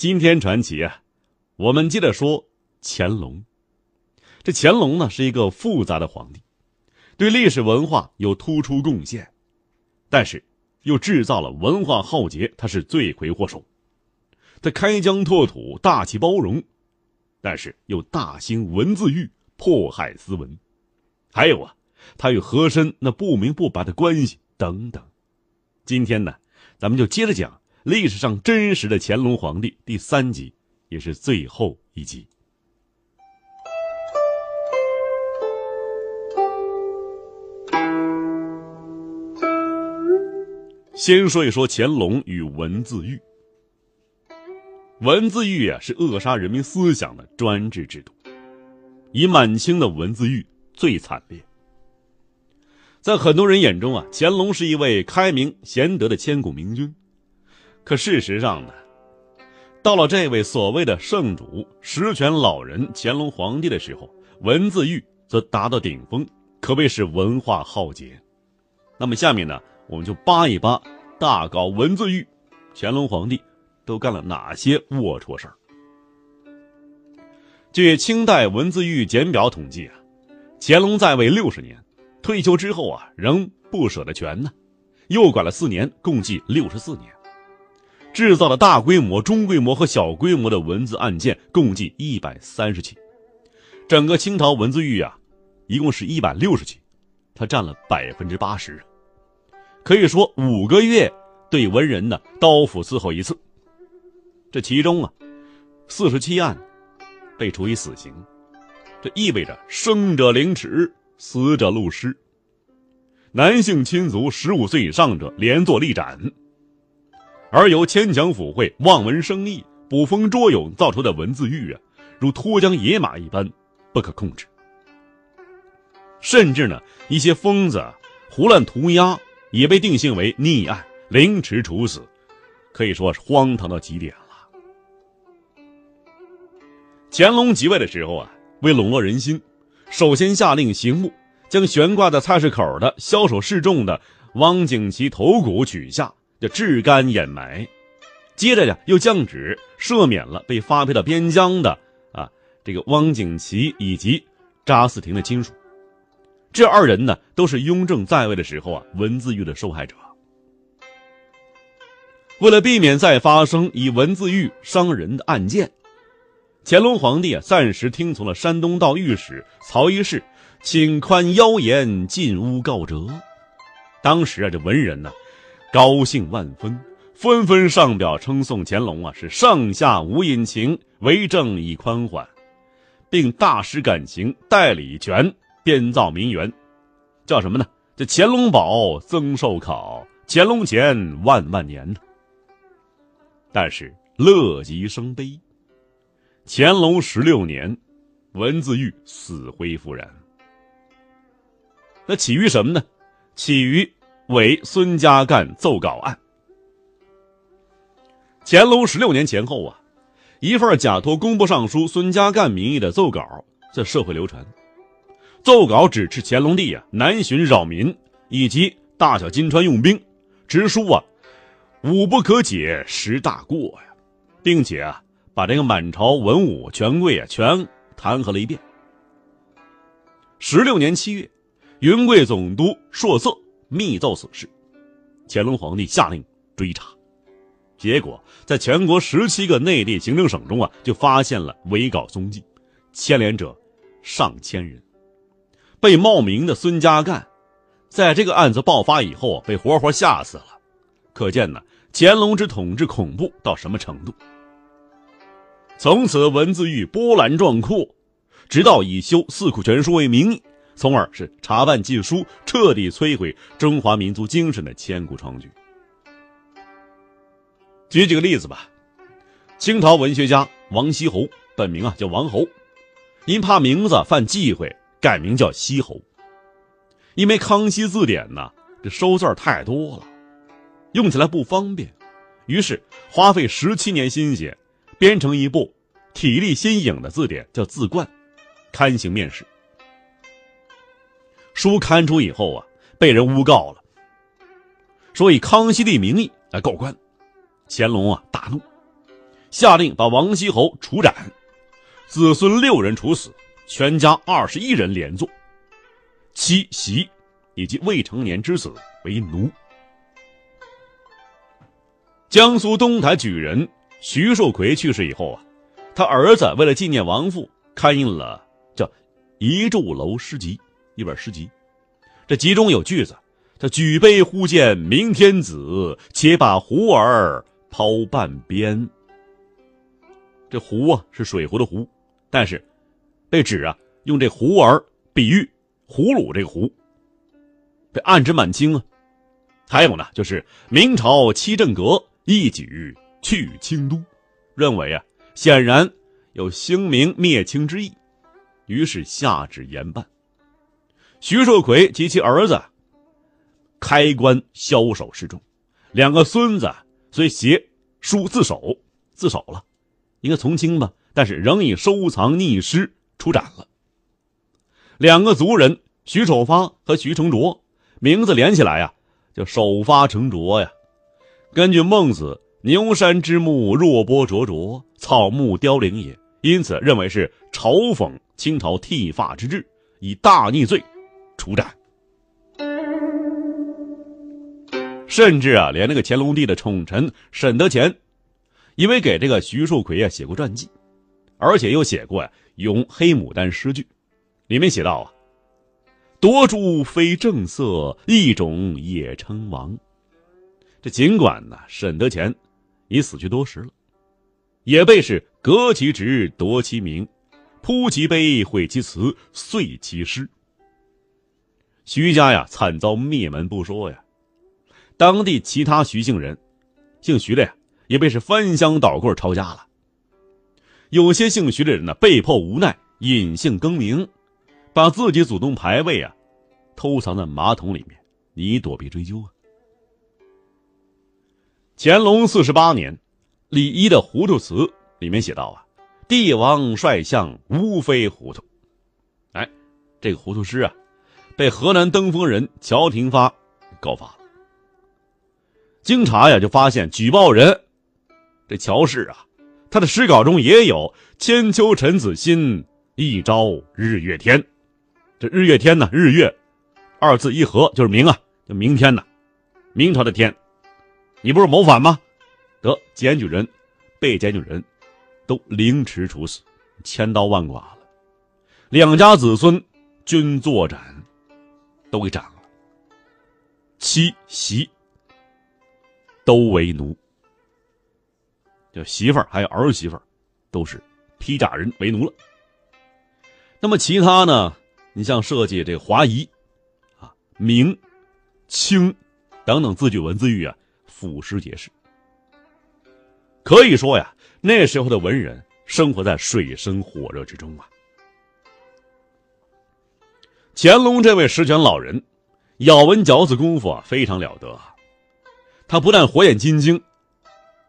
今天传奇啊，我们接着说乾隆。这乾隆呢是一个复杂的皇帝，对历史文化有突出贡献，但是又制造了文化浩劫，他是罪魁祸首。他开疆拓土，大气包容，但是又大兴文字狱，迫害斯文。还有啊。他与和珅那不明不白的关系等等，今天呢，咱们就接着讲历史上真实的乾隆皇帝第三集，也是最后一集。先说一说乾隆与文字狱。文字狱啊，是扼杀人民思想的专制制度，以满清的文字狱最惨烈。在很多人眼中啊，乾隆是一位开明贤德的千古明君。可事实上呢，到了这位所谓的圣主、实权老人乾隆皇帝的时候，文字狱则达到顶峰，可谓是文化浩劫。那么下面呢，我们就扒一扒大搞文字狱，乾隆皇帝都干了哪些龌龊事儿？据清代文字狱简表统计啊，乾隆在位六十年。退休之后啊，仍不舍得全呢，又管了四年，共计六十四年，制造了大规模、中规模和小规模的文字案件共计一百三十起。整个清朝文字狱啊，一共是一百六十起，它占了百分之八十，可以说五个月对文人呢刀斧伺候一次。这其中啊，四十七案被处以死刑，这意味着生者凌迟。死者戮尸，男性亲族十五岁以上者连坐立斩，而由牵强附会、望文生义、捕风捉影造出的文字狱啊，如脱缰野马一般不可控制。甚至呢，一些疯子胡乱涂鸦也被定性为逆案，凌迟处死，可以说是荒唐到极点了。乾隆即位的时候啊，为笼络人心。首先下令刑部将悬挂在菜市口的枭首示众的汪景祺头骨取下，就炙干掩埋。接着呀，又降旨赦免了被发配到边疆的啊这个汪景祺以及查斯廷的亲属。这二人呢，都是雍正在位的时候啊文字狱的受害者。为了避免再发生以文字狱伤人的案件。乾隆皇帝啊，暂时听从了山东道御史曹一世，请宽妖言，进诬告折。当时啊，这文人呢，高兴万分，纷纷上表称颂乾隆啊，是上下无隐情，为政以宽缓，并大施感情，代理权编造名言，叫什么呢？这乾隆宝增寿考，乾隆钱万万年呢。但是乐极生悲。乾隆十六年，文字狱死灰复燃。那起于什么呢？起于为孙家淦奏稿案。乾隆十六年前后啊，一份假托工部尚书孙家淦名义的奏稿在社会流传。奏稿指斥乾隆帝啊南巡扰民，以及大小金川用兵，直书啊武不可解，十大过呀，并且啊。把这个满朝文武权贵啊全弹劾了一遍。十六年七月，云贵总督硕色密奏此事，乾隆皇帝下令追查，结果在全国十七个内地行政省中啊，就发现了伪稿踪迹，牵连者上千人。被冒名的孙家淦，在这个案子爆发以后啊，被活活吓死了。可见呢，乾隆之统治恐怖到什么程度。从此文字狱波澜壮阔，直到以修《四库全书》为名义，从而是查办禁书，彻底摧毁中华民族精神的千古创举。举几个例子吧，清朝文学家王锡侯，本名啊叫王侯，因怕名字犯忌讳，改名叫西侯。因为《康熙字典》呢，这收字太多了，用起来不方便，于是花费十七年心血，编成一部体力新颖的字典，叫《字冠》，刊行面世。书刊出以后啊，被人诬告了，说以康熙帝名义来告官。乾隆啊大怒，下令把王锡侯处斩，子孙六人处死，全家二十一人连坐。妻媳以及未成年之子为奴。江苏东台举人徐寿奎去世以后啊，他儿子为了纪念亡父，刊印了叫《遗柱楼诗集》一本诗集。这集中有句子：“他举杯忽见明天子，且把壶儿抛半边。”这壶啊是水壶的壶，但是被指啊用这壶儿比喻。葫芦这个葫，被暗指满清啊。还有呢，就是明朝七镇阁一举去清都，认为啊，显然有兴明灭清之意，于是下旨严办。徐寿奎及其儿子开棺枭首示众，两个孙子虽携书自首，自首了，应该从轻吧，但是仍以收藏逆尸出斩了。两个族人徐守发和徐成卓，名字连起来呀，叫守发成卓呀。根据孟子“牛山之木，若波灼灼，草木凋零也”，因此认为是嘲讽清朝剃发之制，以大逆罪处斩。甚至啊，连那个乾隆帝的宠臣沈德潜，因为给这个徐树奎啊写过传记，而且又写过呀《咏黑牡丹》诗句。里面写道啊：“夺珠非正色，一种也称王。”这尽管呢，沈德潜已死去多时了，也被是革其职，夺其名，扑其碑，毁其词，碎其诗。徐家呀，惨遭灭门不说呀，当地其他徐姓人，姓徐的呀，也被是翻箱倒柜抄家了。有些姓徐的人呢，被迫无奈，隐姓更名。把自己祖宗牌位啊，偷藏在马桶里面，你躲避追究啊。乾隆四十八年，李一的《糊涂词》里面写道啊：“帝王帅相无非糊涂。”哎，这个糊涂诗啊，被河南登封人乔廷发告发了。经查呀，就发现举报人这乔氏啊，他的诗稿中也有“千秋臣子心，一朝日月天”。这日月天呢？日月二字一合就是明啊，就明天呢。明朝的天，你不是谋反吗？得检举人、被检举人，都凌迟处死，千刀万剐了。两家子孙均作斩，都给斩了。妻媳都为奴，就媳妇儿还有儿媳妇儿，都是披甲人为奴了。那么其他呢？你像设计这华夷，啊，明、清等等字句文字狱啊，俯拾皆是。可以说呀，那时候的文人生活在水深火热之中啊。乾隆这位十全老人，咬文嚼字功夫啊非常了得，他不但火眼金睛，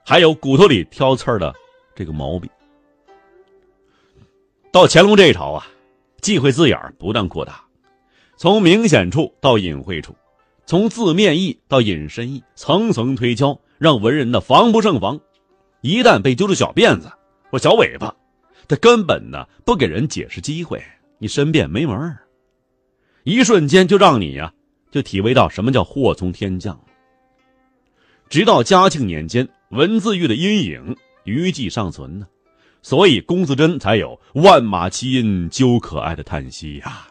还有骨头里挑刺儿的这个毛病。到乾隆这一朝啊。忌讳字眼儿不断扩大，从明显处到隐晦处，从字面意到引申意，层层推敲，让文人的防不胜防。一旦被揪住小辫子或小尾巴，他根本呢不给人解释机会，你申辩没门儿一瞬间就让你呀就体味到什么叫祸从天降。直到嘉庆年间，文字狱的阴影余迹尚存呢。所以，龚自珍才有“万马齐喑究可哀”的叹息呀。